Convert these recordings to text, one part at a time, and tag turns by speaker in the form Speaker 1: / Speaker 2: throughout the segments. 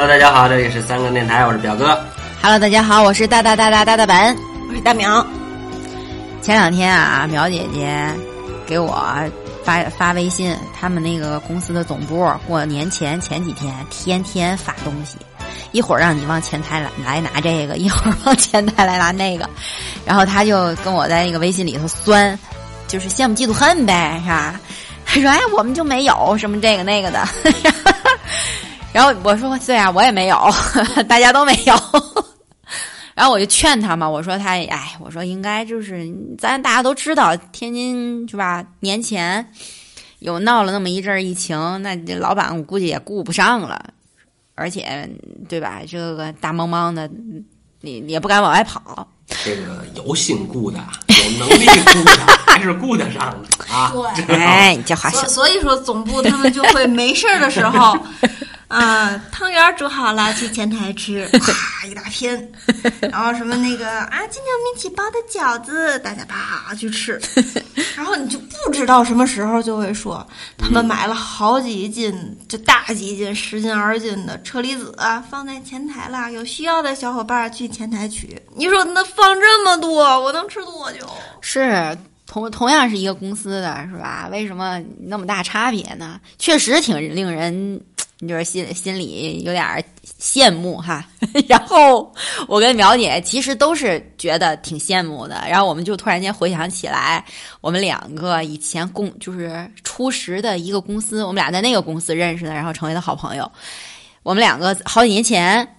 Speaker 1: Hello，大家好，这里是三个电台，我是表哥。
Speaker 2: Hello，大家好，我是大大大大大大本。
Speaker 3: 我是大苗。
Speaker 2: 前两天啊，苗姐姐给我发发微信，他们那个公司的总部过年前前几天天天发东西，一会儿让你往前台来来拿这个，一会儿往前台来拿那个，然后他就跟我在那个微信里头酸，就是羡慕嫉妒恨呗，是吧？他说：“哎，我们就没有什么这个那个的。”然后我说：“对啊，我也没有，大家都没有。”然后我就劝他嘛，我说他，哎，我说应该就是咱大家都知道，天津是吧？年前有闹了那么一阵疫情，那这老板我估计也顾不上了，而且对吧？这个大茫茫的，你也不敢往外跑。
Speaker 1: 这个有心顾的，有能力顾的，还是顾得上的啊！
Speaker 3: 对
Speaker 2: 哎，你这话说，
Speaker 3: 所所以说总部他们就会没事儿的时候，啊，汤圆儿煮好了去前台吃，啪一大片，然后什么那个啊，今天我们一起包的饺子，大家啪去吃，然后你就不知道什么时候就会说他们买了好几斤，就大几斤、十斤、二十斤的车厘子放在前台了，有需要的小伙伴去前台取。你说那放这么多，我能吃多久？
Speaker 2: 是同同样是一个公司的是吧？为什么那么大差别呢？确实挺令人，你就是心心里有点羡慕哈。然后我跟苗姐其实都是觉得挺羡慕的。然后我们就突然间回想起来，我们两个以前共就是初识的一个公司，我们俩在那个公司认识的，然后成为了好朋友。我们两个好几年前，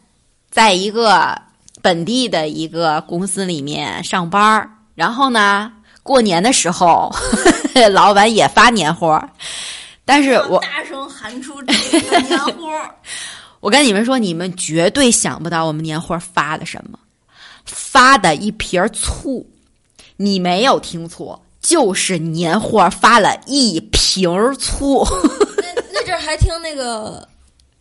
Speaker 2: 在一个本地的一个公司里面上班然后呢，过年的时候，老板也发年货，但是我
Speaker 3: 大声喊出这个年 货儿。
Speaker 2: 我跟你们说，你们绝对想不到我们年货发的什么，发的一瓶醋，你没有听错，就是年货发了一瓶醋。
Speaker 4: 那那阵儿还听那个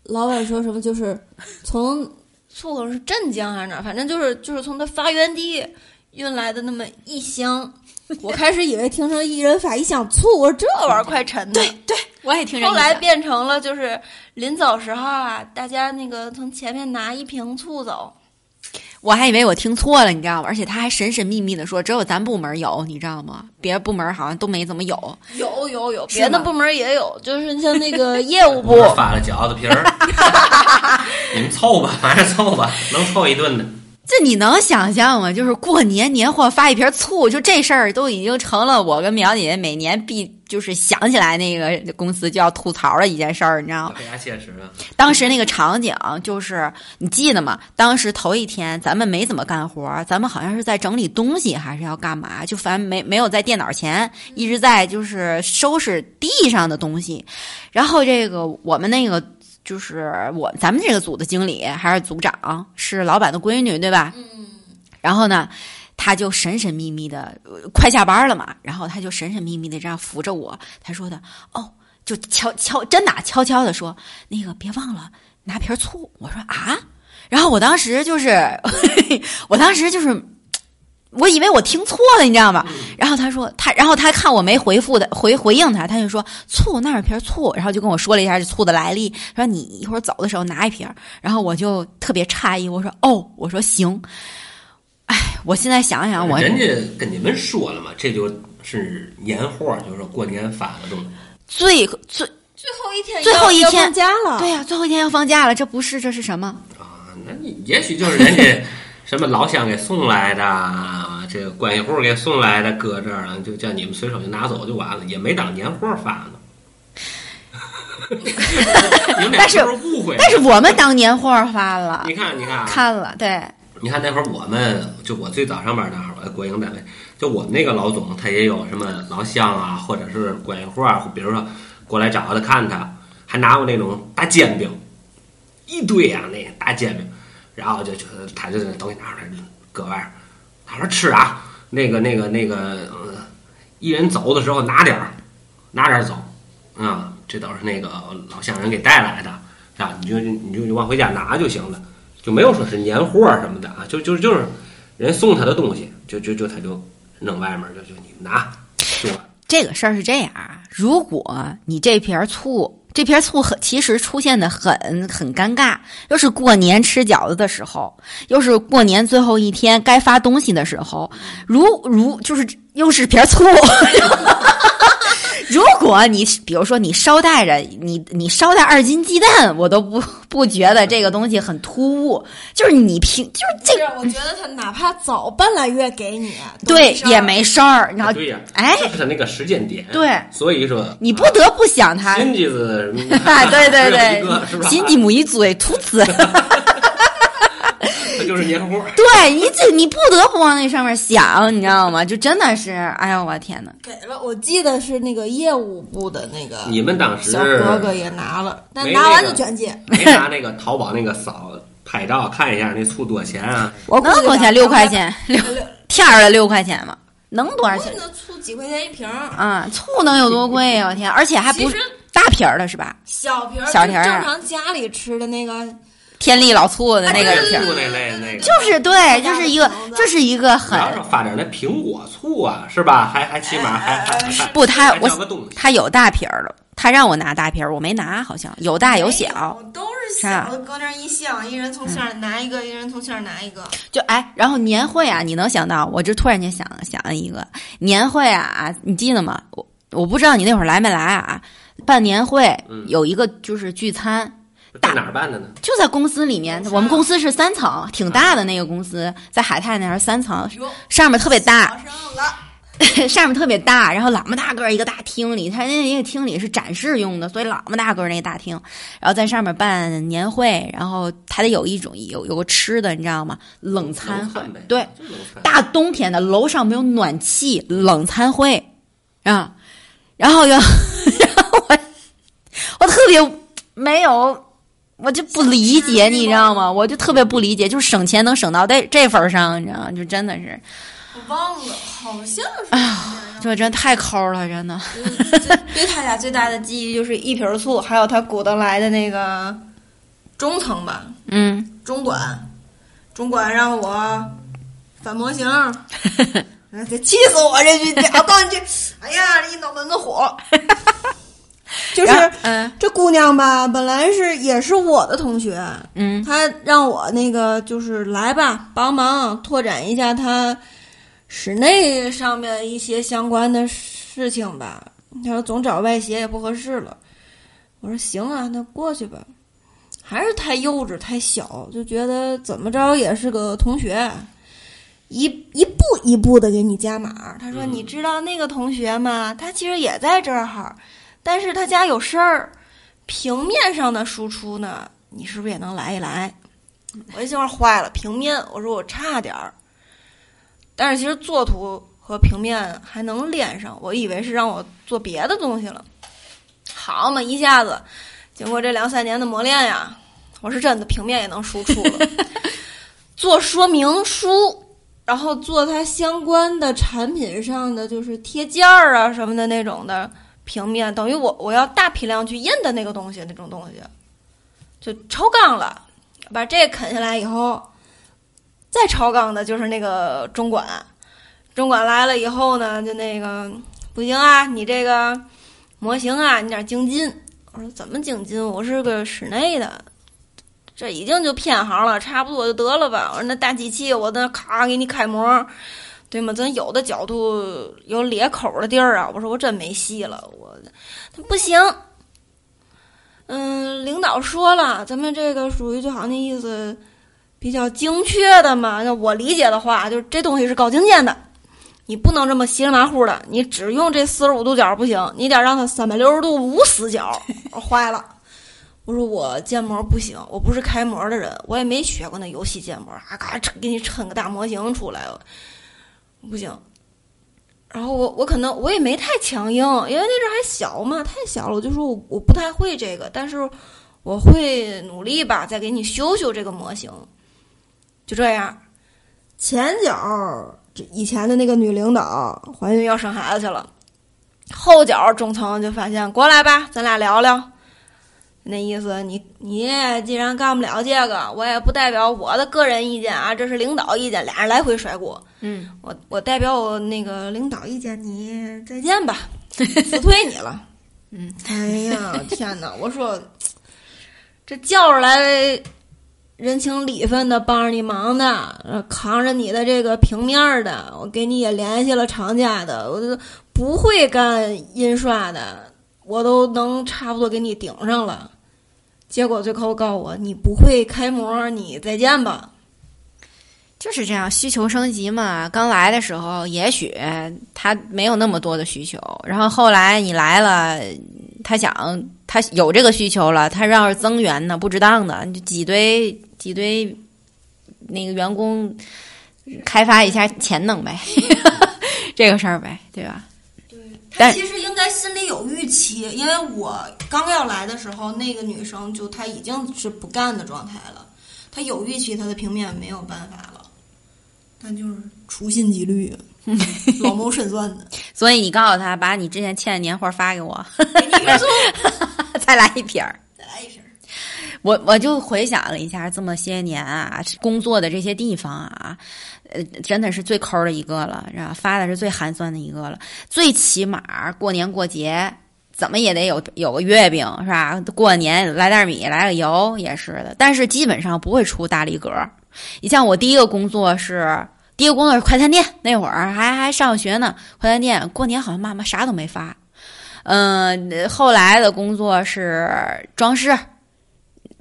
Speaker 4: 老板说什么，就是从
Speaker 3: 醋头是镇江还是哪儿？反正就是就是从它发源地运来的那么一箱。
Speaker 4: 我开始以为听成一人发一箱醋，我说这
Speaker 3: 这玩意儿快沉的。
Speaker 2: 对，我也听
Speaker 3: 后来变成了就是临走时候啊，大家那个从前面拿一瓶醋走。
Speaker 2: 我还以为我听错了，你知道吗？而且他还神神秘秘的说，只有咱部门有，你知道吗？别的部门好像都没怎么有。
Speaker 3: 有有有，别的部门也有，就是像那个业务部，
Speaker 1: 发了饺子皮儿，你们凑吧，反正凑吧，能凑一顿的。
Speaker 2: 这你能想象吗？就是过年年货发一瓶醋，就这事儿都已经成了我跟苗姐姐每年必就是想起来那个公司就要吐槽的一件事儿，你知道吗？当时那个场景就是你记得吗？当时头一天咱们没怎么干活，咱们好像是在整理东西，还是要干嘛？就反正没没有在电脑前，一直在就是收拾地上的东西。然后这个我们那个就是我咱们这个组的经理还是组长，是老板的闺女，对吧？嗯。然后呢？他就神神秘秘的，快下班了嘛，然后他就神神秘秘的这样扶着我，他说的哦，就悄悄真的悄悄的说，那个别忘了拿瓶醋。我说啊，然后我当时就是，我当时就是，我以为我听错了，你知道吗？然后他说他，然后他看我没回复的回回应他，他就说醋那是瓶醋，然后就跟我说了一下这醋的来历，说你一会儿走的时候拿一瓶，然后我就特别诧异，我说哦，我说行。哎，我现在想想，我
Speaker 1: 人家跟你们说了嘛，这就是年货，就是说过年发的东西。
Speaker 2: 最最
Speaker 3: 最后一天
Speaker 2: 最后一天
Speaker 4: 放假了，
Speaker 2: 对呀、最后一天要放假了，这不是这是什么？
Speaker 1: 啊，那你也许就是人家 什么老乡给送来的，这个关系户给送来的，搁这儿了，就叫你们随手就拿走就完了，也没当年货发呢。你们俩
Speaker 2: 但是
Speaker 1: 是不是误会？
Speaker 2: 但是我们当年货发了
Speaker 1: 你，看，你看啊，
Speaker 2: 看了，对，
Speaker 1: 你看那会儿我们就我最早上班那会儿，国营单位，就我们那个老总，他也有什么老乡啊，或者是关系户啊，比如说过来找他看他，还拿过那种大煎饼，一堆啊，那大煎饼，然后就就他就那东西拿出来搁外，他说吃啊，那个那个那个，呃，一人走的时候拿点儿，拿点儿走，啊，这都是那个老乡人给带来的，啊，你就你就往回家拿就行了。就没有说是年货什么的啊，就就就是人送他的东西，就就就他就扔外面，就就你拿，就完
Speaker 2: 这个事儿是这样啊，如果你这瓶醋这瓶醋很其实出现的很很尴尬，又是过年吃饺子的时候，又是过年最后一天该发东西的时候，如如就是又是瓶醋。如果你比如说你捎带着你你捎带二斤鸡蛋，我都不不觉得这个东西很突兀。就是你平就是这
Speaker 3: 个，我觉得他哪怕早半拉月给你，
Speaker 2: 对也没事儿，然后
Speaker 1: 对呀，
Speaker 2: 哎
Speaker 1: 这是他那个时间点。
Speaker 2: 对
Speaker 1: 所以说
Speaker 2: 你不得不想他。对对 对，
Speaker 1: 吧？
Speaker 2: 心鸡母一嘴吐籽。对 你这你不得不往那上面想，你知道吗？就真的是，哎呦我天呐，
Speaker 3: 给了。我记得是那个业务部的那个
Speaker 1: 你们当时
Speaker 3: 小哥哥也拿了，但
Speaker 1: 没
Speaker 3: 拿完
Speaker 1: 那个
Speaker 3: 就卷接。
Speaker 1: 没拿那个淘宝那个扫拍照看一下那醋多少钱啊？
Speaker 3: 我
Speaker 2: 能多少钱？六块钱，六
Speaker 3: 六
Speaker 2: 天儿的六块钱嘛？能多少钱？
Speaker 3: 那醋几块钱一瓶儿，
Speaker 2: 啊，醋能有多贵呀？我天，而且还不是大瓶儿的是吧？
Speaker 3: 小瓶儿
Speaker 2: 小瓶儿
Speaker 3: 正常家里吃的那个，
Speaker 2: 天利老醋的那个
Speaker 1: 醋那类那个，
Speaker 2: 就是对，就是一个，就是一个很
Speaker 1: 要是发点那苹果醋啊，是吧？还还起码还还还
Speaker 2: 不，他我。他有大瓶儿的，他让我拿大瓶儿，我没拿，好像有大有小。
Speaker 3: 都是小的，搁那儿一箱，一人从箱里拿一个，一人从箱里拿一个。
Speaker 2: 就哎，然后年会啊，你能想到？我这突然间想想了一个年会啊，你记得吗？我我不知道你那会儿来没来啊？办年会
Speaker 1: 嗯
Speaker 2: 有一个就是聚餐，
Speaker 1: 在哪儿办的呢？
Speaker 2: 就在公司里面。我们公司是三层，挺大的那个公司，在海泰那儿三层，上面特别大，上面特别大，然后老么大个儿一个大厅里，它那个厅里是展示用的，所以老么大个儿那个大厅，然后在上面办年会，然后还得有一种有有个吃的，你知道吗？冷餐会对，大冬天的，楼上没有暖气，冷餐会啊，然后又，然后我我特别没有，我就不理解，你知道吗？我就特别不理解，就是省钱能省到这这份儿上，你知道吗？就真的是，
Speaker 3: 我忘了，好像是这样。
Speaker 2: 这真太抠了，真的。
Speaker 3: 对他俩最大的记忆就是一瓶醋，还有他鼓捣来的那个中层吧，
Speaker 2: 嗯，
Speaker 3: 中管，中管让我反模型，哎这气死我这句俩半句，哎呀，这一脑门子火。就是
Speaker 2: 嗯
Speaker 3: 这姑娘吧，本来是也是我的同学，
Speaker 2: 嗯
Speaker 3: 她让我那个就是来吧，帮忙拓展一下她室内上面一些相关的事情吧。她说总找外协也不合适了，我说行啊，那过去吧。还是太幼稚太小，就觉得怎么着也是个同学，一一步一步的给你加码。他说：“
Speaker 1: 嗯
Speaker 3: 你知道那个同学吗？他其实也在这儿，但是他家有事儿，平面上的输出呢，你是不是也能来一来？”我一下坏了，平面，我说我差点儿，但是其实作图和平面还能连上，我以为是让我做别的东西了。好嘛，一下子经过这两三年的磨练呀，我是真的平面也能输出了，做说明书，然后做它相关的产品上的就是贴件儿啊什么的那种的平面，等于我我要大批量去印的那个东西，那种东西就超纲了。把这个啃下来以后，再超纲的就是那个中管，中管来了以后呢，就那个不行啊，你这个模型啊，你点精进。我说怎么精进？我是个室内的，这已经就偏行了，差不多就得了吧。我说那大机器，我那咔给你开模，对吗？咱有的角度有裂口的地儿啊。我说我真没戏了，我他不行。嗯，领导说了，咱们这个属于就好像那意思，比较精确的嘛。那我理解的话，就是这东西是高精尖的，你不能这么稀里马虎的，你只用这四十五度角不行，你得让它三百六十度无死角。坏了，我说我建模不行，我不是开模的人，我也没学过那游戏建模，啊嘎给你抻个大模型出来，不行。然后我我可能我也没太强硬，因为那阵还小嘛，太小了，我就说我我不太会这个，但是我会努力吧，再给你修修这个模型。就这样，前脚这以前的那个女领导怀孕要生孩子去了，后脚中层就发现过来吧，咱俩聊聊。那意思你，你既然干不了这个，我也不代表我的个人意见啊，这是领导意见，俩人来回甩锅。
Speaker 2: 嗯，
Speaker 3: 我我代表我那个领导意见，你再见吧，辞退你了。嗯，哎呀，天哪！我说，这叫着来人情礼分的帮着你忙的，呃扛着你的这个平面儿的，我给你也联系了厂家的，我都不会干印刷的，我都能差不多给你顶上了。结果最后告诉我你不会开模，你再见吧。
Speaker 2: 就是这样，需求升级嘛。刚来的时候，也许他没有那么多的需求，然后后来你来了，他想他有这个需求了，他要是增援呢，不值当的，你就挤兑挤兑那个员工，开发一下潜能呗，这个事儿呗，对吧？但
Speaker 3: 其实应该心里有预期，因为我刚要来的时候，那个女生就她已经是不干的状态了，她有预期她的平面没有办法了，但就是处心积虑，老谋深算的。
Speaker 2: 所以你告诉他，把你之前欠的年货发给我，再来一瓶儿。
Speaker 3: 再来一瓶。
Speaker 2: 我我就回想了一下这么些年啊，工作的这些地方啊，呃，真的是最抠的一个了，是吧？发的是最寒酸的一个了。最起码过年过节，怎么也得有有个月饼，是吧？过年来袋米，来个油也是的。但是基本上不会出大礼格。你像我第一个工作是第一个工作是快餐店，那会儿还还上学呢，快餐店过年好像妈妈啥都没发。嗯，后来的工作是装饰。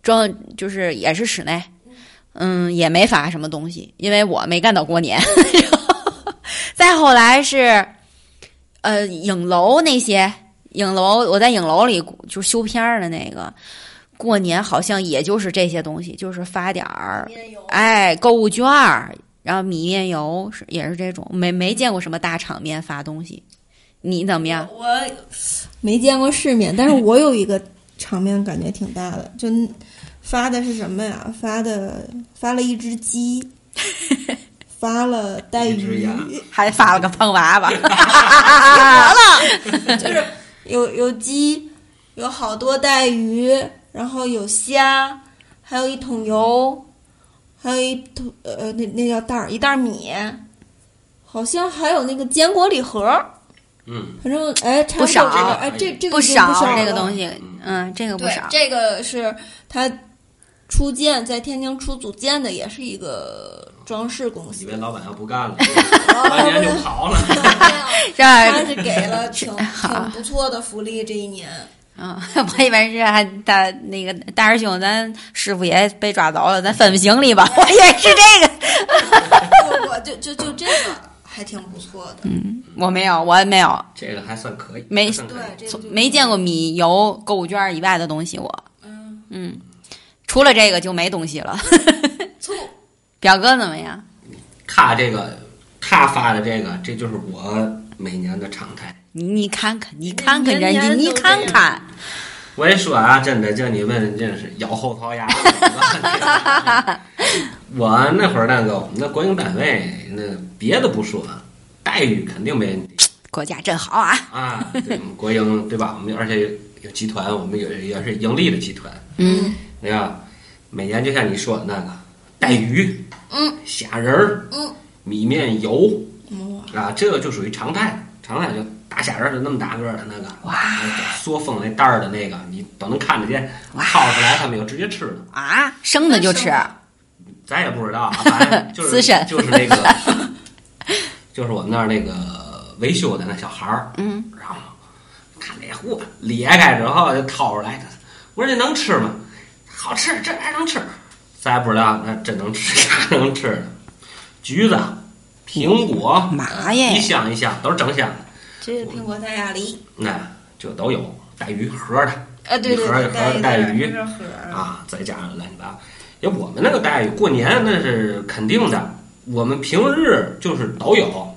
Speaker 2: 装就是也是室内，嗯，也没发什么东西，因为我没干到过年。再后来是，呃，影楼那些影楼，我在影楼里就修片儿的那个，过年好像也就是这些东西，就是发点儿，哎，购物券儿，然后米面油是也是这种，没没见过什么大场面发东西。你怎么样？
Speaker 3: 我没见过世面，但是我有一个场面感觉挺大的，就。发的是什么呀？发的发了一只鸡，发了带鱼，
Speaker 2: 还发了个胖娃娃，
Speaker 3: 完了，就是有有鸡，有好多带鱼，然后有虾，还有一桶油，还有一桶呃那那叫袋儿一袋米，好像还有那个坚果礼盒。
Speaker 1: 嗯，
Speaker 3: 反正哎，
Speaker 2: 不少，
Speaker 3: 哎这这个
Speaker 2: 不
Speaker 3: 少
Speaker 2: 这个东西，嗯，这个不少，
Speaker 3: 这个是它。初建在天津出组建的也是一个装饰公司。
Speaker 1: 以为老板要不干了，过年就跑了。
Speaker 3: 他是给了挺挺不错的福利这一年。
Speaker 2: 嗯，我以为是还大那个大师兄，咱师傅也被抓走了，咱分分行李吧。我以为是这
Speaker 3: 个。我就就就这个还挺不错的。
Speaker 2: 嗯，我没有，我没有。
Speaker 1: 这个还算可以。
Speaker 2: 没
Speaker 3: 对，
Speaker 2: 没见过米油购物券以外的东西，我。嗯嗯。除了这个就没东西了。
Speaker 3: 醋，
Speaker 2: 表哥怎么样？
Speaker 1: 他这个，他发的这个，这就是我每年的常态。
Speaker 2: 你你看看，你看看人家，你看看。
Speaker 1: 我一说啊，真的叫你问真是咬后槽牙。我那会儿那个我们那国营单位，那别的不说，待遇肯定没问题。
Speaker 2: 国家真好啊！
Speaker 1: 啊，国营对吧？我们而且有集团，我们也也是盈利的集团。
Speaker 2: 嗯。
Speaker 1: 对吧？每年就像你说的那个带鱼，
Speaker 3: 嗯，
Speaker 1: 虾仁儿，
Speaker 3: 嗯，
Speaker 1: 米面油，啊，这个就属于常态。常态就大虾仁儿就那么大个的那个，
Speaker 2: 哇，
Speaker 1: 缩封那袋儿的那个，你都能看得见。掏出来他们就直接吃了
Speaker 2: 啊，生的就吃。
Speaker 1: 咱也不知道啊，反正就是就是那个，就是我们那儿那个维修的那小孩儿，
Speaker 2: 嗯，
Speaker 1: 然后看那货裂开之后就掏出来，我说这能吃吗？好吃，这还能吃？咱也不知道，那真能吃 啥能吃的？橘子、苹果，
Speaker 2: 妈耶！
Speaker 1: 一箱一箱都是整箱的。
Speaker 3: 这苹果带鸭梨，
Speaker 1: 那就都有带鱼盒的，
Speaker 3: 呃，对对
Speaker 1: 对，带鱼啊，再加上乱七八糟。因为我们那个待遇，过年那是肯定的，我们平日就是都有。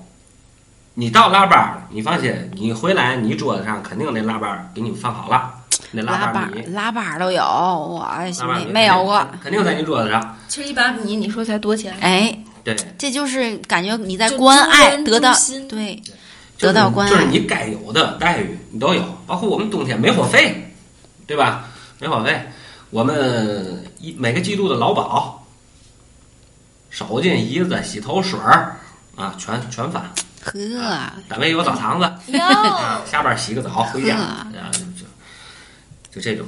Speaker 1: 你到腊八了，你放心，你回来你桌子上肯定那腊八给你放好了。那腊
Speaker 2: 八
Speaker 1: 米，
Speaker 2: 腊八都有，我没没有过，
Speaker 1: 肯定在你桌子上。
Speaker 3: 其实一把米，你说才多钱？
Speaker 2: 哎，
Speaker 1: 对，
Speaker 2: 这就是感觉你在关爱得到，对，得到关
Speaker 1: 爱，就是你该有的待遇你都有，包括我们冬天没火费，对吧？没火费，我们一每个季度的劳保、手巾、椅子、洗头水儿啊，全全发。
Speaker 2: 呵，
Speaker 1: 单位有澡堂子，啊，下班洗个澡回家，啊。就这种。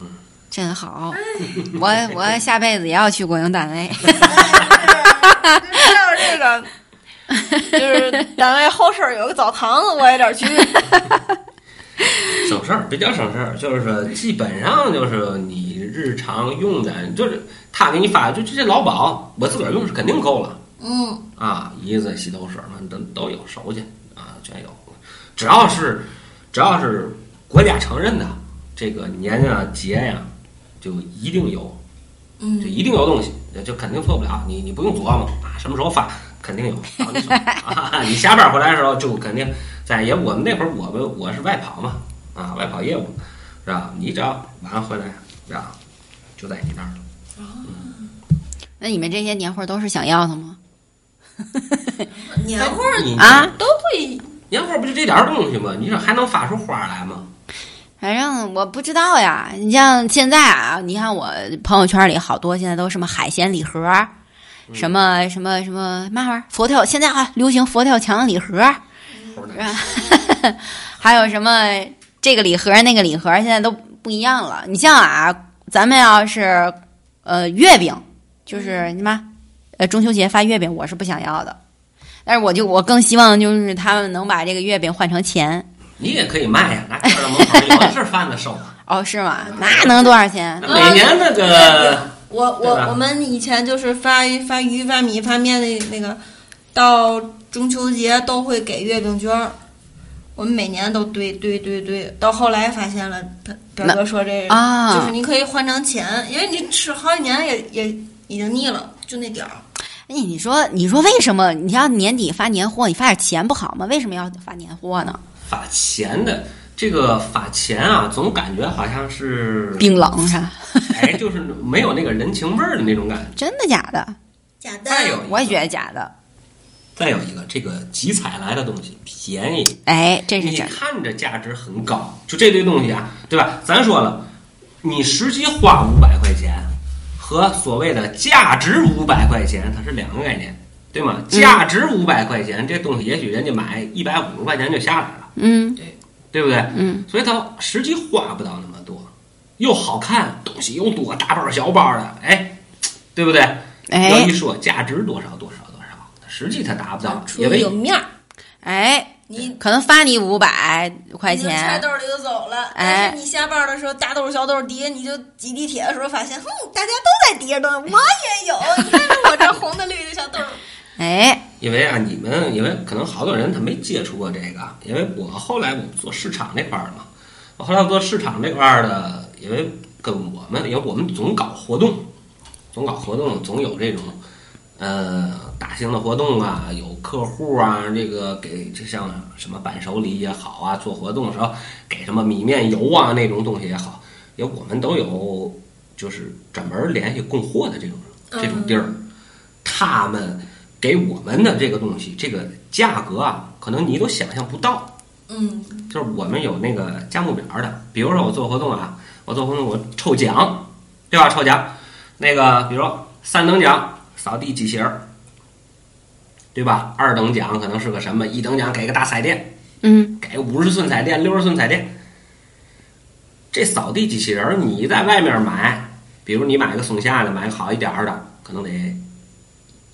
Speaker 2: 嗯真好，我我下辈子也要去国营单位。
Speaker 3: 还有这个，就是单位后身有个澡堂子，我也得去。
Speaker 1: 省事儿，比较省事儿，就是说基本上就是你日常用的，就是他给你发，就这劳保，我自个儿用是肯定够了
Speaker 3: 嗯，
Speaker 1: 啊，椅子、洗头水嘛都都有，手去啊全有，只要是只要是国家承认的这个年啊节呀，就一定有，
Speaker 3: 嗯
Speaker 1: 就一定有东西，就肯定错不了，你你不用琢磨啊，什么时候发肯定有，你啊，你下班回来的时候就肯定在也我们那会儿我们我是外跑嘛，啊外跑业务是吧？你只要晚上回来是吧，就在你那儿了。
Speaker 2: 那你们这些年货都是想要的吗？
Speaker 3: 年货
Speaker 2: 啊，
Speaker 3: 都会
Speaker 1: 年货不就这点儿东西吗？你说还能发出花来吗？
Speaker 2: 反正我不知道呀。你像现在啊，你看我朋友圈里好多现在都什么海鲜礼盒，什么什么什么嘛玩意儿佛跳，现在啊流行佛跳墙礼盒，
Speaker 1: 猴
Speaker 2: 是吧？还有什么这个礼盒那个礼盒，现在都不一样了。你像啊，咱们要是呃月饼，就是什么呃中秋节发月饼，我是不想要的。但是我就我更希望就是他们能把这个月饼换成钱
Speaker 1: 你也可以卖呀，拿店儿门口有的是贩子收。
Speaker 2: 哦，是吗？那能多少钱？
Speaker 1: 每年那个
Speaker 3: 我我我们以前就是发发鱼、发米、发面的那个，到中秋节都会给月饼券儿。我们每年都堆堆堆堆，到后来发现了，他表哥说这
Speaker 2: 啊
Speaker 3: 就是你可以换成钱，因为你吃好几年也也已经腻了，就那点儿。
Speaker 2: 哎，你说你说为什么你要年底发年货，你发点钱不好吗？为什么要发年货呢？
Speaker 1: 发钱的这个法钱啊，总感觉好像是
Speaker 2: 冰冷是吧？
Speaker 1: 哎，就是没有那个人情味儿的那种感觉。
Speaker 2: 真的假的？
Speaker 3: 假的
Speaker 1: 再有一个
Speaker 2: 我也觉得假的。
Speaker 1: 再有一个，这个集采来的东西便宜，
Speaker 2: 哎，这是
Speaker 1: 你。看着价值很高，就这堆东西啊，对吧？咱说了，你实际花五百块钱和所谓的价值五百块钱，它是两个概念，对吗？价值五百块钱，这东西也许人家买一百五十块钱就下来了，
Speaker 2: 嗯
Speaker 1: 对对不对？
Speaker 2: 嗯，
Speaker 1: 所以它实际花不到那么多，又好看，东西又多，大包小包的，哎，对不对？要
Speaker 2: 哎
Speaker 1: 一说价值多少多少多少，实际它达不到，
Speaker 3: 出
Speaker 1: 因为
Speaker 3: 有面儿，
Speaker 2: 哎，
Speaker 3: 你
Speaker 2: 可能发你五百块
Speaker 3: 你就揣
Speaker 2: 钱，
Speaker 3: 兜里就走了。
Speaker 2: 哎
Speaker 3: 但是你下班的时候，大兜小兜叠，你就挤地铁的时候发现，哼，大家都在叠着呢，我也有。你看着我这红的绿的小兜儿，
Speaker 2: 哎，
Speaker 1: 因为啊，你们因为可能好多人他没接触过这个，因为我后来我做市场这块儿嘛，我后来做市场这块儿的，因为跟我们，因为我们总搞活动，总搞活动，总有这种呃大型的活动啊，有客户啊，这个给就像什么伴手礼也好啊，做活动的时候给什么米面油啊那种东西也好，因为我们都有就是专门联系供货的这种这种地儿，他们。给我们的这个东西，这个价格啊，可能你都想象不到。
Speaker 3: 嗯，
Speaker 1: 就是我们有那个价目表的，比如说我做活动啊，我做活动我抽奖，对吧？抽奖，那个比如说三等奖扫地机器人，对吧？二等奖可能是个什么？一等奖给个大彩电，
Speaker 2: 嗯
Speaker 1: 给五十寸彩电、六十寸彩电。这扫地机器人你在外面买，比如你买个松下的，买个好一点儿的，可能得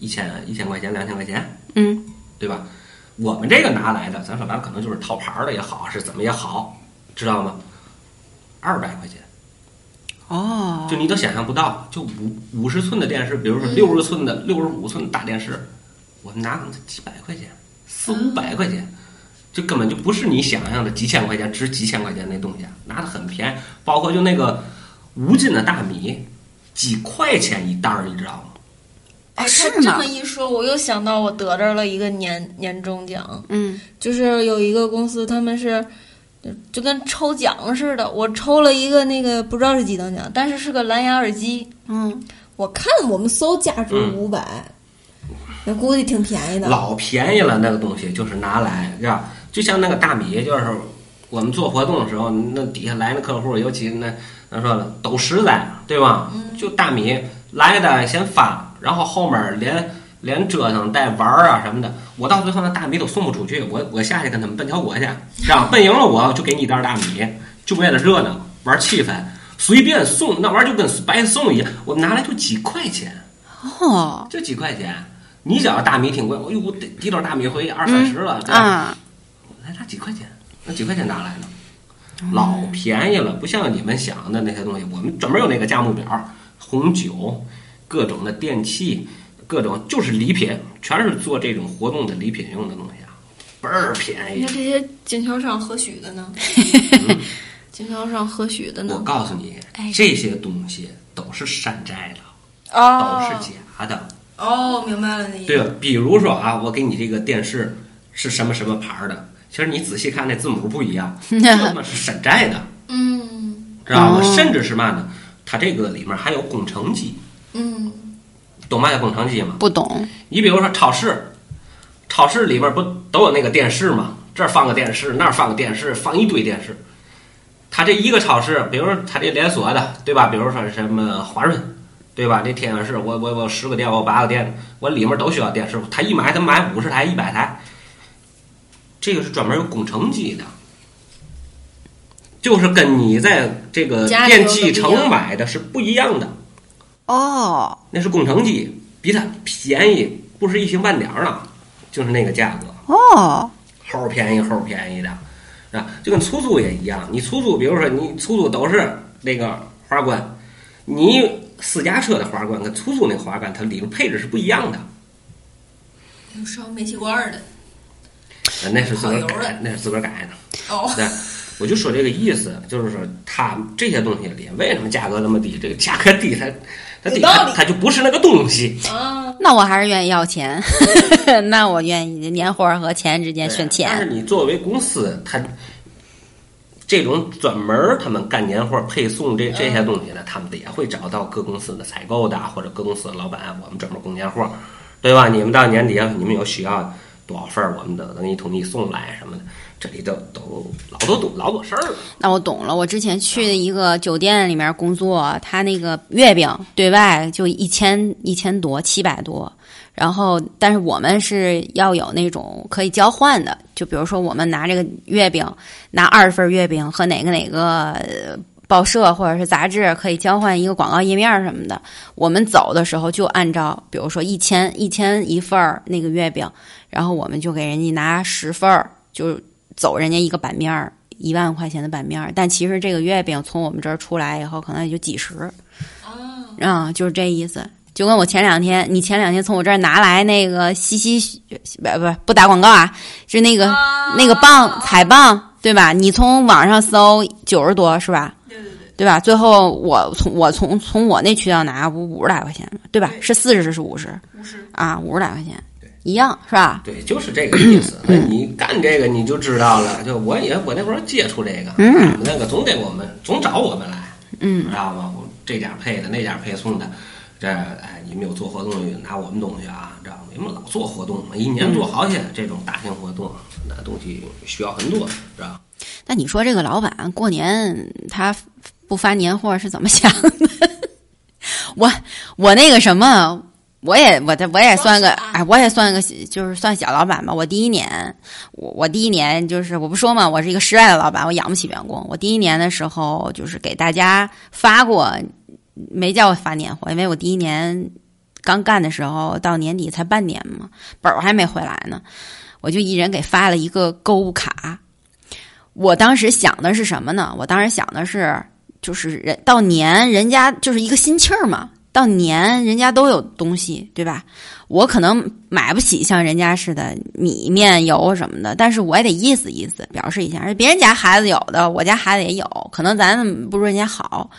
Speaker 1: 一千一千块钱、两千块钱。
Speaker 2: 嗯，
Speaker 1: 对吧？我们这个拿来的，咱说白了，可能就是套牌儿的也好，是怎么也好，知道吗？二百块钱，
Speaker 2: 哦，
Speaker 1: 就你都想象不到，就五五十寸的电视，比如说六十寸的、六十五寸的大电视，我们拿可能几百块钱，四五百块钱，就根本就不是你想象的几千块钱值几千块钱那东西，啊，拿的很便宜。包括就那个五斤的大米，几块钱一袋儿，你知道吗？
Speaker 3: 哎，
Speaker 2: 是吗
Speaker 3: 他这么一说，我又想到我得着了一个年年终奖，
Speaker 2: 嗯。
Speaker 3: 就是有一个公司，他们是就就跟抽奖似的，我抽了一个那个不知道是几等奖，但是是个蓝牙耳机，
Speaker 2: 嗯，
Speaker 3: 我看我们搜价值
Speaker 1: 嗯。
Speaker 3: 五百、那估计挺便宜的。
Speaker 1: 老便宜了，那个东西就是拿来，是吧？就像那个大米，就是我们做活动的时候，那底下来那客户，尤其那咱说了都实在，对吧？就大米来的先发，然后后面连连折腾带玩儿啊什么的，我到最后那大米都送不出去，我我下去跟他们奔条果去，是吧？奔赢了我就给你一袋大米，就为了热闹，玩气氛，随便送那玩意儿就跟白送一样，我拿来就几块钱，
Speaker 2: 哦，
Speaker 1: 就几块钱。你只要大米挺贵，哎呦，我提提溜大米回去二三十了，对吧？
Speaker 2: 啊，
Speaker 1: 才拿几块钱，那几块钱哪来的？老便宜了，不像你们想的那些东西。我们专门有那个价目表，红酒，各种的电器，各种就是礼品，全是做这种活动的礼品用的东西啊，倍儿便宜
Speaker 3: 你看。这些经销商何许的呢？经销商何许的呢我？
Speaker 1: 告诉你
Speaker 2: 哎，
Speaker 1: 这些东西都是山寨的，都
Speaker 3: 哦
Speaker 1: 是假的。
Speaker 3: 哦，明白了那意思。
Speaker 1: 对了？比如说啊，我给你这个电视是什么什么牌儿的，其实你仔细看那字母不一样，那他妈是山寨的。
Speaker 3: 嗯
Speaker 1: 知道吗？
Speaker 2: 哦
Speaker 1: 甚至是嘛呢？它这个里面还有工程机，
Speaker 3: 嗯
Speaker 1: 懂嘛叫工程机吗？
Speaker 2: 不懂，
Speaker 1: 你比如说超市，超市里边不都有那个电视吗？这儿放个电视，那儿放个电视，放一堆电视。他这一个超市，比如说它这连锁的，对吧？比如说什么华润，对吧？这天津市，我我我十个店，我八个店，我里面都需要电视。他一买，他买五十台、一百台，这个是专门有工程机的，就是跟你在这个电器城买的是不一样的。
Speaker 2: 哦，
Speaker 1: 那是工程机，比它便宜不是一星半点儿了，就是那个价格，
Speaker 2: 哦，
Speaker 1: 齁便宜齁便宜的，啊，就跟出租也一样。你出租，比如说你出租都是那个花冠，你私家车的花冠跟出租那花冠，它里面配置是不一样的，
Speaker 3: 有烧煤气罐的。
Speaker 1: 呃那是自个儿那是自个儿改的。
Speaker 3: 哦，
Speaker 1: 对，我就说这个意思，就是说它这些东西里为什么价格那么低？这个价格低，它它低，它它就不是那个东西。
Speaker 3: 啊，
Speaker 2: 那我还是愿意要钱，那我愿意年货和钱之间选
Speaker 1: 钱但是。你作为公司，它这种专门儿他们干年货配送这这些东西呢，他们也会找到各公司的采购的或者各公司的老板，我们专门供年货，对吧？你们到年底你们有需要多少份儿，我们都给你统一送来什么的，这里都都老多懂老多事儿了。
Speaker 2: 那我懂了，我之前去一个酒店里面工作，他那个月饼对外就一千一千多，七百多。然后，但是我们是要有那种可以交换的，就比如说我们拿这个月饼，拿二十份月饼和哪个哪个报社或者是杂志可以交换一个广告页面什么的。我们走的时候就按照，比如说一千一千一份儿那个月饼，然后我们就给人家拿十份儿，就走人家一个版面儿。一万块钱的版面儿，但其实这个月饼从我们这儿出来以后，可能也就几十，啊、就是这意思。就跟我前两天，你前两天从我这儿拿来那个西西，不不不打广告啊，是那个、那个棒彩棒，对吧？你从网上搜九十多是吧？
Speaker 3: 对对对，
Speaker 2: 对吧？最后我从我从从我那渠道拿不五十来块钱吗？对吧？
Speaker 3: 对
Speaker 2: 是四十是五十
Speaker 3: 五十
Speaker 2: 啊？五十来块钱一样是吧？
Speaker 1: 对，就是这个意思。那你干这个你就知道了。就我也我那会儿接触这个，
Speaker 2: 嗯，
Speaker 1: 那个总给我们总找我们来，
Speaker 2: 嗯
Speaker 1: 知道吗？我这家配的，那家配送的，这哎，你们有做活动的拿我们东西啊，知道吗？你们老做活动嘛，一年做好些这种大型活动，那东西需要很多，知道？
Speaker 2: 那你说这个老板过年他不发年货是怎么想的？我我那个什么，我也我的我也算个哎，我也算个就是算小老板吧。我第一年，我我第一年就是我不说嘛，我是一个失败的老板，我养不起员工。我第一年的时候就是给大家发过，没叫我发年货，因为我第一年刚干的时候到年底才半年嘛，本儿还没回来呢，我就一人给发了一个购物卡。我当时想的是什么呢？我当时想的是，就是人到年人家就是一个心气儿嘛，到年人家都有东西，对吧？我可能买不起像人家似的米面油什么的，但是我也得意思意思，表示一下，别人家孩子有的，我家孩子也有，可能咱不如人家好。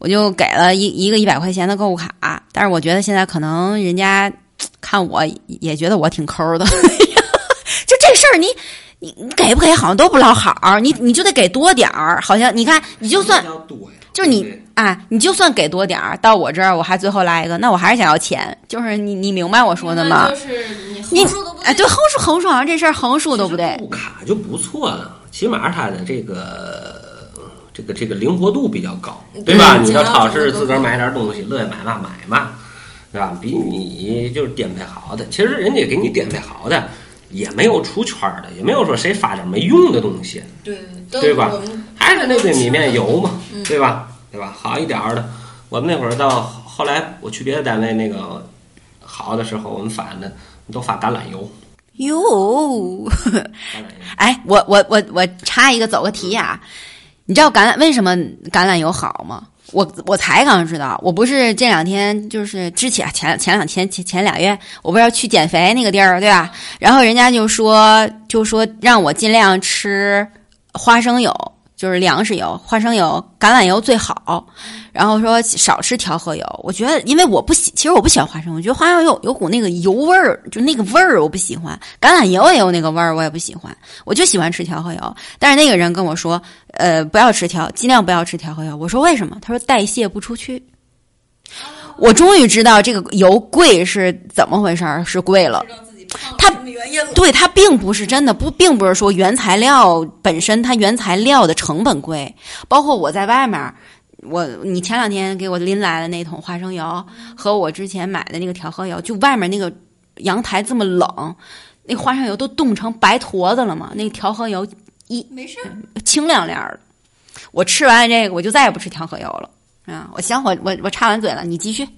Speaker 2: 我就给了一一个一百块钱的购物卡，但是我觉得现在可能人家 看我也觉得我挺抠的，就这事儿你你你给不给好像都不老好，你你就得给多点儿，好像你看你就算就是你
Speaker 1: 对
Speaker 2: 啊，你就算给多点儿，到我这儿我还最后来一个，那我还是想要钱，就是你你明白我说的吗？
Speaker 3: 就是你
Speaker 2: 你
Speaker 3: 横竖都不
Speaker 2: 哎，对，横竖横竖好像这事儿横竖都不对
Speaker 1: 其实购物卡就不错了，起码它的这个这个这个灵活度比较高，对吧？
Speaker 3: 嗯
Speaker 1: 你到超市自个儿买点东西，乐意买嘛买嘛，对吧？比你就是颠配好的，其实人家给你颠配好的，也没有出圈儿的，也没有说谁发点没用的东西，
Speaker 3: 对
Speaker 1: 对吧还是那堆米面油嘛，
Speaker 3: 嗯
Speaker 1: 对吧？对吧？好一点儿的，我们那会儿到后来我去别的单位那个好的时候，我们发的都发橄榄油，
Speaker 2: 哟，
Speaker 1: 橄榄油。
Speaker 2: 哎，我我我我插一个走个题啊，你知道橄榄为什么橄榄油好吗？我我才刚知道，我不是这两天就是之前前前两天前前俩月，我不是要去减肥那个地儿对吧？然后人家就说就说让我尽量吃花生油，就是粮食油，花生油、橄榄油最好。然后说少吃调和油。我觉得，因为我不喜，其实我不喜欢花生，我觉得花生油有有股那个油味儿，就那个味儿我不喜欢。橄榄油也有那个味儿，我也不喜欢。我就喜欢吃调和油。但是那个人跟我说，呃，不要吃调，尽量不要吃调和油。我说为什么？他说代谢不出去。我终于知道这个油贵是怎么回事儿，是贵了。它。对，它并不是真的不，并不是说原材料本身它原材料的成本贵，包括我在外面，我你前两天给我拎来的那桶花生油，和我之前买的那个调和油，就外面那个阳台这么冷，那花生油都冻成白坨子了嘛，那个调和油一
Speaker 5: 没事儿，
Speaker 2: 清凉凉的。我吃完这个，我就再也不吃调和油了啊！我行，我我我插完嘴了，你继续，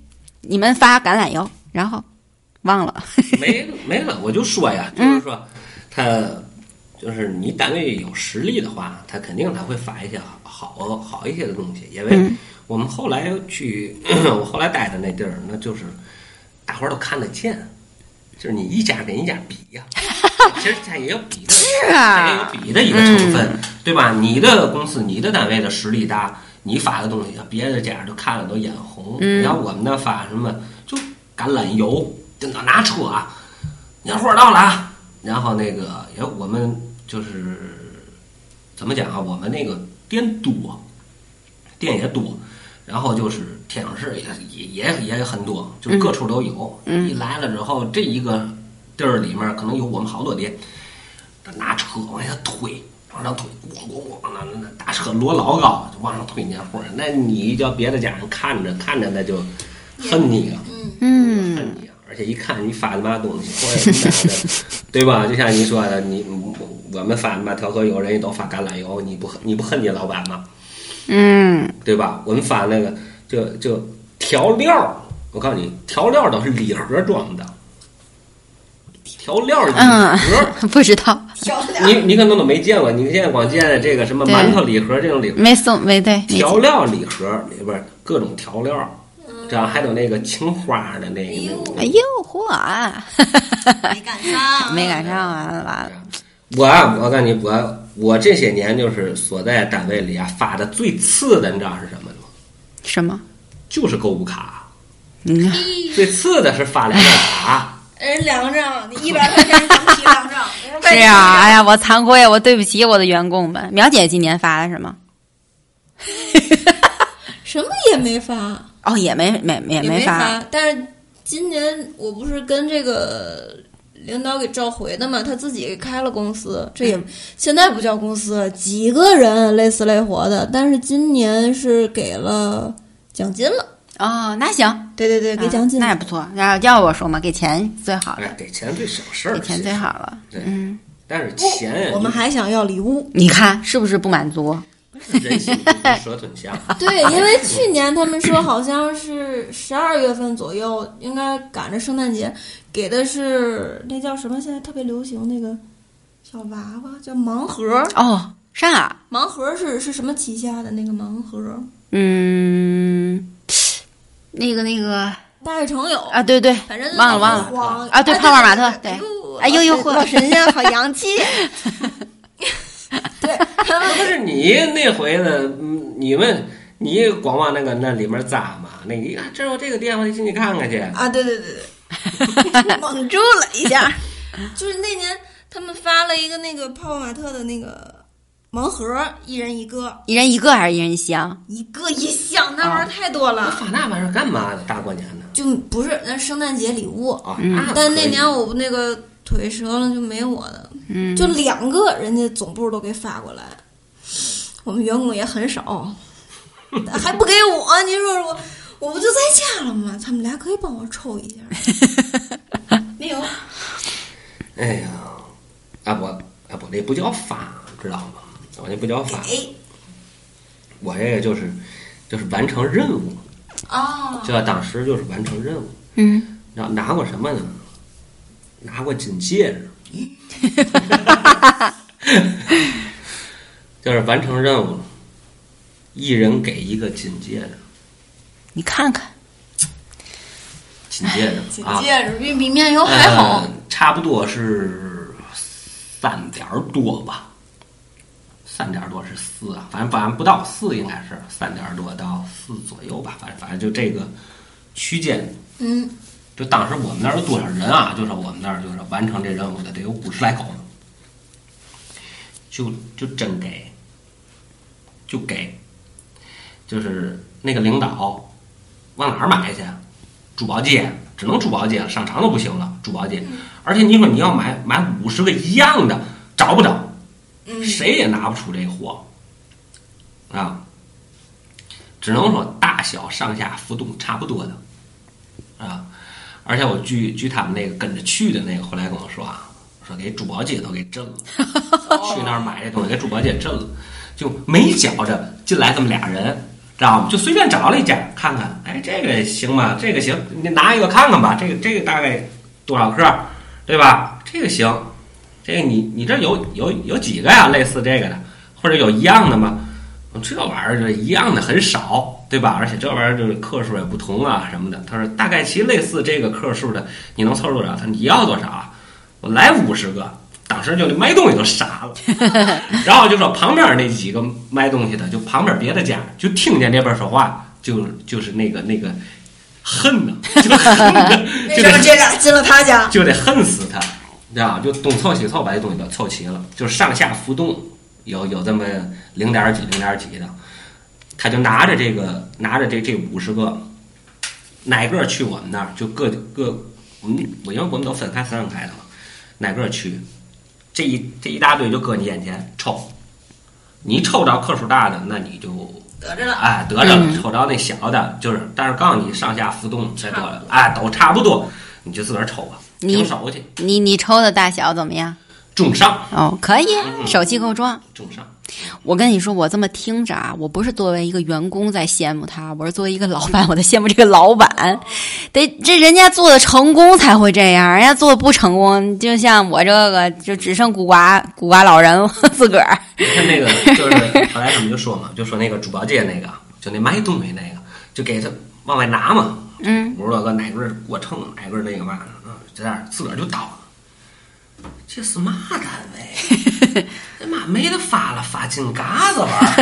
Speaker 2: 你们发橄榄油，然后忘了，
Speaker 1: 没没了，我就说呀，就是说，他就是你单位有实力的话，他肯定他会发一些好好好一些的东西，因为
Speaker 2: 嗯。
Speaker 1: 我们后来去，我后来待的那地儿，那就是大伙儿都看得见，就是你一家跟一家比呀、其实它也有比的，
Speaker 2: 是
Speaker 1: 它也
Speaker 2: 啊
Speaker 1: 有，比的一个成分，对吧？你的公司、你的单位的实力大，你发的东西，别的家都看了都眼红。
Speaker 2: 嗯。
Speaker 1: 你看我们那发什么，就橄榄油，就拿拿车啊，年货到了啊，然后那个也我们就是怎么讲啊？我们那个店多，店也多，然后就是天津市也也也也很多，就是各处都有。
Speaker 2: 嗯
Speaker 1: 一来了之后，这一个地儿里面可能有我们好多店，他拿车往下推，往上推，咣咣咣，那那那大车摞老高，就往上推年货。那你叫别的家人看着看着，那就恨你啊，
Speaker 2: 嗯
Speaker 1: 恨你啊！而且一看你发的嘛东西，或者是哪的，对吧？就像你说的，你我们发的嘛调和油，人家都发橄榄油，你不恨你不恨你老板吗？
Speaker 2: 嗯，
Speaker 1: 对吧？我们发那个就就调料儿，我告诉你，调料儿都是礼盒装的，调料儿礼
Speaker 2: 嗯
Speaker 1: 盒，
Speaker 2: 不知道，
Speaker 5: 调料
Speaker 1: 你你可能都没见过，你现在光见的这个什么馒头礼盒这种礼盒，
Speaker 2: 没送没对，
Speaker 1: 调料礼盒里边儿各种调料儿，这还有那个青花的那个
Speaker 2: 哎呦嚯啊，
Speaker 5: 没赶上，
Speaker 2: 没赶上啊，完了，
Speaker 1: 我啊，我告诉你，我我这些年就是所在单位里啊发的最次的，你知道是什么吗？
Speaker 2: 什么？
Speaker 1: 就是购物卡，
Speaker 2: 你看，
Speaker 1: 最次的是发两张卡。
Speaker 5: 人两张，你一百块钱提两张？
Speaker 2: 是啊，哎呀，我惭愧，我对不起我的员工们。苗姐今年发的什么？
Speaker 3: 什么也没发，
Speaker 2: 哦，也没没也
Speaker 3: 也没
Speaker 2: 发，
Speaker 3: 但是今年我不是跟这个领导给召回的嘛，他自己开了公司，这也、
Speaker 2: 嗯
Speaker 3: 现在不叫公司，几个人累死累活的，但是今年是给了奖金了。
Speaker 2: 哦，那行，
Speaker 3: 对对对，给奖金了。
Speaker 2: 那也不错。要要我说嘛，给钱最好了，
Speaker 1: 哎，给钱最省事儿，
Speaker 2: 给钱最好了。
Speaker 1: 对
Speaker 2: 嗯，
Speaker 1: 但是钱，
Speaker 3: 我们还想要礼物，
Speaker 2: 你看是不是不满足？
Speaker 1: 人心蛇吞象。
Speaker 3: 对，因为去年他们说好像是十二月份左右，应该赶着圣诞节，给的是那叫什么？现在特别流行那个小娃娃，叫盲盒。
Speaker 2: 哦，啥？
Speaker 3: 盲盒是是什么旗下的那个盲盒？
Speaker 2: 嗯，那个那个
Speaker 3: 大悦城有，
Speaker 2: 啊，对对，
Speaker 3: 反正
Speaker 2: 忘了忘了啊，对，
Speaker 3: 哎
Speaker 2: 泡泡玛特，对，哎呦呦
Speaker 5: 老
Speaker 2: 呵，
Speaker 5: 神仙好洋气，
Speaker 3: 对，他们
Speaker 1: 不是你那回的，嗯你们你光往那个那里面扎嘛？那个啊，这有这个店，我得进去看看去。
Speaker 5: 啊！对对对对，蒙住了一下。
Speaker 3: 就是那年他们发了一个那个泡泡玛特的那个盲盒，一人一个，
Speaker 2: 一人一个还是一人一箱？
Speaker 3: 一个一箱，那玩意儿太多了，
Speaker 1: 发那玩意儿干嘛呢？大过年的
Speaker 3: 就不是那圣诞节礼物。
Speaker 1: 啊！
Speaker 2: 嗯
Speaker 3: 但那年我那个腿折了，就没我的，
Speaker 2: 嗯，
Speaker 3: 就两个，人家总部都给发过来，我们员工也很少，还不给我，你说我我不就在家了吗？他们俩可以帮我抽一下，没有，
Speaker 1: 哎呀，啊我啊我那不叫发，知道吗？我那不叫发，我这个就是就是完成任务，
Speaker 3: 哦，
Speaker 1: 就当时就是完成任务。
Speaker 2: 嗯，
Speaker 1: 然后拿过什么呢？拿过金戒。指，就是完成任务，一人给一个金戒指，
Speaker 2: 你看看，
Speaker 1: 金戒指
Speaker 3: 金
Speaker 1: 啊，
Speaker 3: 戒指比比面油还好。
Speaker 1: 呃，，差不多是三点多吧，三点多是四啊，反正反正不到四，应该是。三点多到四左右吧，反正反正就这个区间。
Speaker 3: 嗯，
Speaker 1: 就当时我们那儿有多少人啊？就说我们那儿就是完成这任务的得有五十来口呢，就就真给，就给，就是那个领导往哪儿买去？珠宝街，只能珠宝街了，商场都不行了，珠宝街。而且你说你要买买五十个一样的，找不着，谁也拿不出这货啊，只能说大小上下浮动差不多的。啊，而且我据据他们那个跟着去的那个，后来跟我说啊，说给珠宝街都给震了，去那儿买这东西给珠宝街震了，就没觉着进来这么俩人，知道吗？就随便找了一家看看，哎，这个行吗？这个行，你拿一个看看吧，这个这个大概多少克，对吧？这个行，这个你你这有有有几个呀？类似这个的，或者有一样的吗？这玩意儿就一样的很少，对吧？而且这玩意儿就是克数也不同啊什么的。他说大概其类似这个克数的，你能凑出多少？他说你要多少啊？我来五十个。当时就那卖东西都傻了，然后就说旁边那几个卖东西的，就旁边别的家就听见这边说话，就就是那个那个恨呐，就恨呐，
Speaker 3: 为
Speaker 1: 就得
Speaker 3: 什么这俩进了他家？
Speaker 1: 就得恨死他，知道吧？就东凑西凑把这东西都凑齐了，就是上下浮动有有这么零点几零点几的，他就拿着这个拿着这这五十个，哪个去我们那儿就各各我们我因为我们都分开分开的嘛，哪个去，这一这一大堆就搁你眼前抽，你抽着克数大的，那你就
Speaker 3: 得着了，
Speaker 1: 哎，得着了，
Speaker 2: 嗯
Speaker 1: 抽着那小的，就是，但是告诉你上下浮动再多了，哎，都差不多，你就自个儿抽吧，
Speaker 2: 你
Speaker 1: 平手去，
Speaker 2: 你你抽的大小怎么样？
Speaker 1: 中上，
Speaker 2: 哦，可以，
Speaker 1: 嗯
Speaker 2: 手气够壮。
Speaker 1: 中上，
Speaker 2: 我跟你说，我这么听着啊，我不是作为一个员工在羡慕他，我是作为一个老板，我在羡慕这个老板。得这人家做的成功才会这样，人家做的不成功，就像我这个，就只剩孤寡孤寡老人了自个儿。
Speaker 1: 你看那个，就是后来他们就说嘛，就说那个珠宝街那个，就那卖东西那个，就给他往外拿嘛，
Speaker 2: 嗯，
Speaker 1: 五十多个，哪个过秤，哪个那个嘛，嗯，在那儿自个儿就倒了。这是嘛单位？这妈没得发了，发金嘎子玩儿。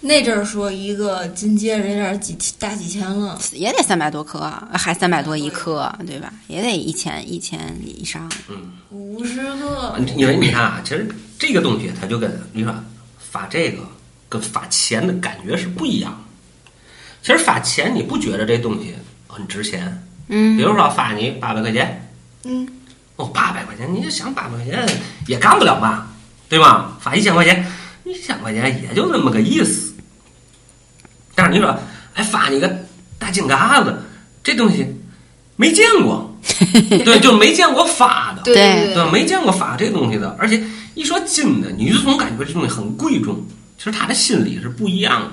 Speaker 4: 那阵儿说一个金戒指有点几大几千了，
Speaker 2: 也得三百多克，还三百多一克，对吧？也得一千一千以上。
Speaker 4: 嗯五十克，
Speaker 1: 因为你看啊，其实这个东西它就跟你说发这个跟发钱的感觉是不一样的。其实发钱你不觉得这东西很值钱？
Speaker 2: 嗯
Speaker 1: 比如说发你八百块钱，
Speaker 3: 嗯，
Speaker 1: 哦，八百块钱，你就想八百块钱也干不了嘛，对吧？发一千块钱，一千块钱也就那么个意思。但是你说，哎，发你个大金嘎子，这东西没见过，对，就没见过发的，
Speaker 2: 对
Speaker 3: 对
Speaker 1: 对，没见过发这东西的，而且一说金的，你就总感觉这东西很贵重。其实他的心理是不一样的。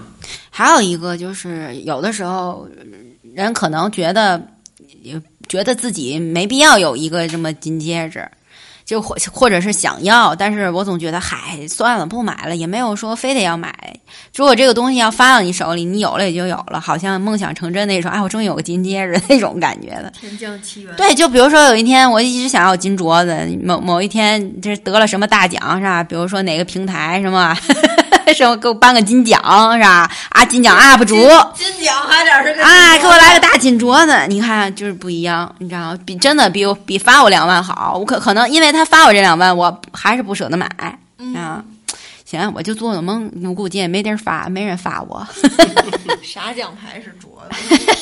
Speaker 2: 还有一个就是，有的时候人可能觉得，觉得自己没必要有一个这么金戒指，就或或者是想要，但是我总觉得，嗨，算了，不买了，也没有说非得要买。如果这个东西要发到你手里，你有了也就有了，好像梦想成真那种，哎，我终于有个金戒指那种感觉的。
Speaker 3: 天降奇缘，
Speaker 2: 对，就比如说有一天我一直想要金镯子，某某一天就是得了什么大奖是吧？比如说哪个平台什么 什么给我颁个金奖是吧？啊，金奖 UP 主。
Speaker 3: 金奖还点是个
Speaker 2: 哎，给我来个大金镯子，你看就是不一样，你知道吗？比真的比我比发我两万好，我可可能因为他发我这两万，我还是不舍得买啊。行，我就做个梦，我估计也没地儿发，没人发我。
Speaker 3: 啥奖牌是镯子？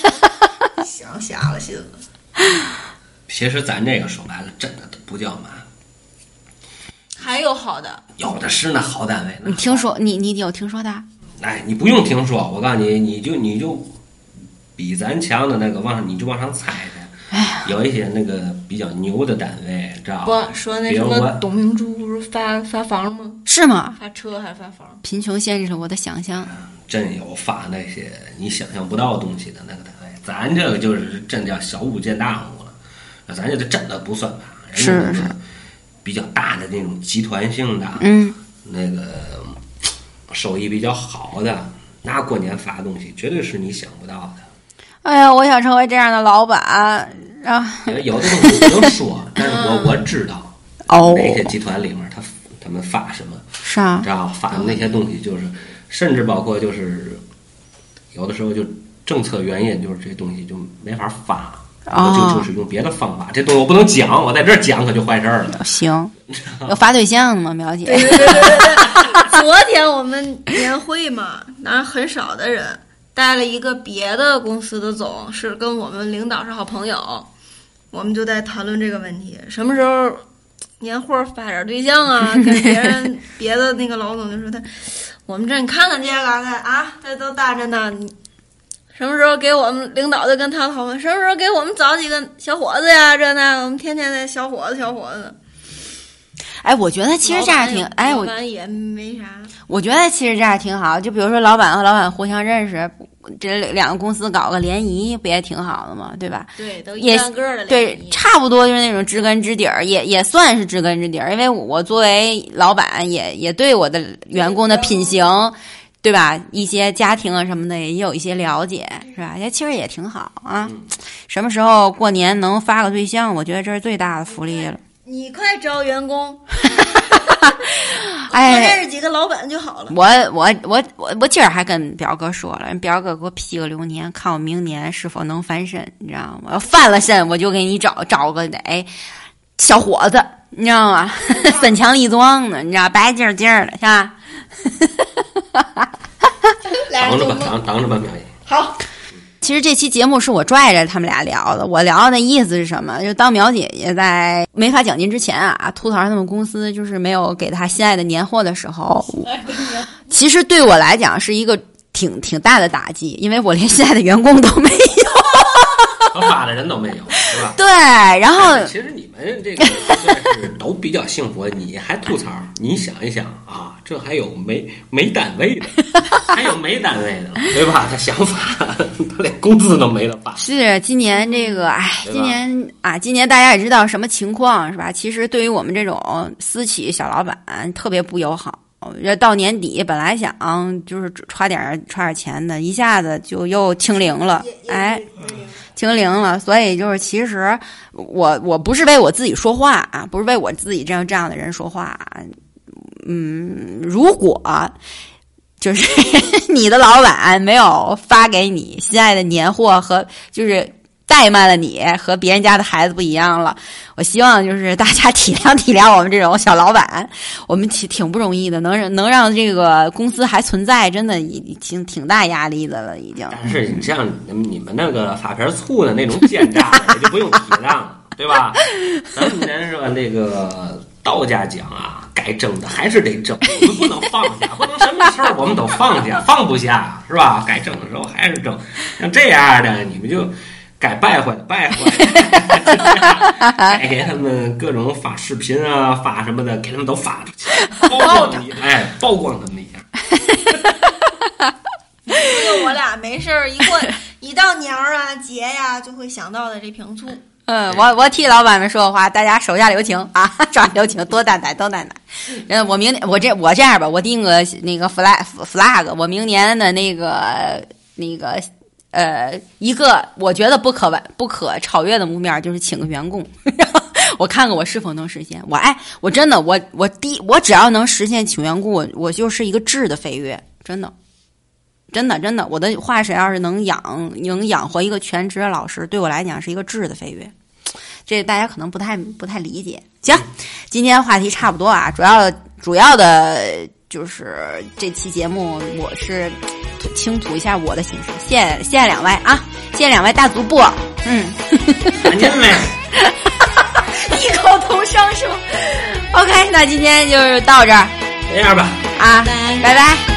Speaker 3: 想瞎了心了。
Speaker 1: 其实咱这个说白了，真的都不叫嘛，
Speaker 3: 还有好的，
Speaker 1: 有的是那好单位。那
Speaker 2: 你听说你你有听说的？
Speaker 1: 哎，你不用听说，我告诉你，你就你就比咱强的那个往上，你就往上猜猜。有一些那个比较牛的单位，知道
Speaker 4: 不？说那什么董明珠不是发发房吗？
Speaker 2: 是吗？
Speaker 4: 发车还是发房？
Speaker 2: 贫穷限制了我的想象。
Speaker 1: 真有发那些你想象不到东西的那个单位，咱这个就是真叫小巫见大巫了。那咱这个真的不算法，人家
Speaker 2: 是
Speaker 1: 那个
Speaker 2: 是
Speaker 1: 比较大的那种集团性的，
Speaker 2: 嗯，
Speaker 1: 那个收益比较好的，那过年发东西绝对是你想不到的。
Speaker 2: 哎呀，我想成为这样的老板啊！
Speaker 1: 有的东西不能说，但是我我知道
Speaker 2: 哦，
Speaker 1: 那些集团里面他他们发什么，
Speaker 2: 是啊
Speaker 1: 知，道发的那些东西就是，甚至包括就是有的时候就政策原因，就是这东西就没法发。
Speaker 2: 哦
Speaker 1: 我就就是用别的方法，这东西我不能讲，我在这儿讲可就坏事儿了。
Speaker 2: 行，有发对象的吗，苗姐？
Speaker 4: 对对对对对。昨天我们年会嘛，那很少的人带了一个别的公司的总，是跟我们领导是好朋友，我们就在谈论这个问题，什么时候年货发点对象啊？跟别人别的那个老总就说他，我们这你看看这个他啊，这都大着呢。你什么时候给我们领导就跟他讨论，什么时候给我们找几个小伙子呀？这那，我们天天的小伙子小伙子。
Speaker 2: 哎，我觉得其实这样挺，哎，我
Speaker 4: 也没啥。
Speaker 2: 我觉得其实这样挺好。就比如说，老板和老板互相认识，这两个公司搞个联谊，不也挺好的吗？对吧？
Speaker 4: 对，都
Speaker 2: 也
Speaker 4: 一个个的
Speaker 2: 对差不多就是那种知根知底儿，也也算是知根知底儿。因为我作为老板也，也对我的员工的品行，对吧？一些家庭啊什么的，也有一些了解，是吧？也其实也挺好啊。什么时候过年能发个对象，我觉得这是最大的福利了。
Speaker 4: 你快招员工，
Speaker 2: 哎
Speaker 4: 认识几个老板就好了。
Speaker 2: 我我我我我今儿还跟表哥说了，人表哥给我批个流年，看我明年是否能翻身，你知道吗？要翻了身，我就给你找找个哎小伙子，你知道吗？身强力壮的，你知道白净净儿的，是吧？
Speaker 4: 俩
Speaker 1: 等着吧，
Speaker 4: 人做梦。
Speaker 1: 等等着吧，苗姨。
Speaker 4: 好，
Speaker 2: 其实这期节目是我拽着他们俩聊的，我聊的意思是什么？就当苗姐姐在没发奖金之前啊，吐槽他们公司就是没有给她心爱的年货的时候，其实对我来讲是一个挺挺大的打击，因为我连心爱的员工都没有。
Speaker 1: 合法的人都没有，是吧？
Speaker 2: 对，然后
Speaker 1: 其实你们这个算是都比较幸福，你还吐槽？你想一想啊，这还有没没单位的，还有没单位的，对吧？他想法，他连工资都没了吧。
Speaker 2: 是今年这个，哎，今年啊，今年大家也知道什么情况是吧？其实对于我们这种私企小老板特别不友好。这到年底本来想就是揣点儿揣点儿钱的，一下子就又清零了，哎，清零了。所以就是其实我我不是为我自己说话啊，不是为我自己这样这样的人说话啊。嗯，如果就是 你的老板没有发给你心爱的年货和就是怠慢了你，和别人家的孩子不一样了。我希望就是大家体谅体谅我们这种小老板，我们挺挺不容易的，能能让这个公司还存在，真的已经挺大压力的了，已经。
Speaker 1: 但 是你像你们那个发片醋的那种奸诈的，也就不用体谅了，对吧？咱们先说那个道家讲啊，该争的还是得争，我们不能放下，不能什么事儿我们都放下，放不下，是吧？该争的时候还是争。像这样的，你们就。该败坏的败坏，该 给他们各种发视频啊，发什么的，给他们都发出去，曝光他们一下，哎，曝光他们一下。
Speaker 4: 就我俩没事儿一过一到年儿啊节呀，就会想到的这瓶醋。
Speaker 2: 嗯，我我替老板们说话，大家手下留情啊，手下留情，多担待，多担待。嗯，我明年我这我这样吧，我定个那个 flag flag，我明年的那个那个呃一个我觉得不可不可超越的目标就是请个员工，我看看我是否能实现。我哎，我真的我我第我只要能实现请员工，我我就是一个质的飞跃，真的。真的，真的，我的画室要是能养能养活一个全职的老师，对我来讲是一个质的飞跃。这大家可能不太不太理解。行，今天话题差不多啊，主要主要的就是这期节目，我是倾吐一下我的心声。谢谢谢谢两位啊，谢谢两位大主播。嗯，
Speaker 1: 赶紧嘞。
Speaker 2: 异口同声是吗？OK，那今天就是到这儿
Speaker 1: 这样吧，
Speaker 2: 啊，拜拜。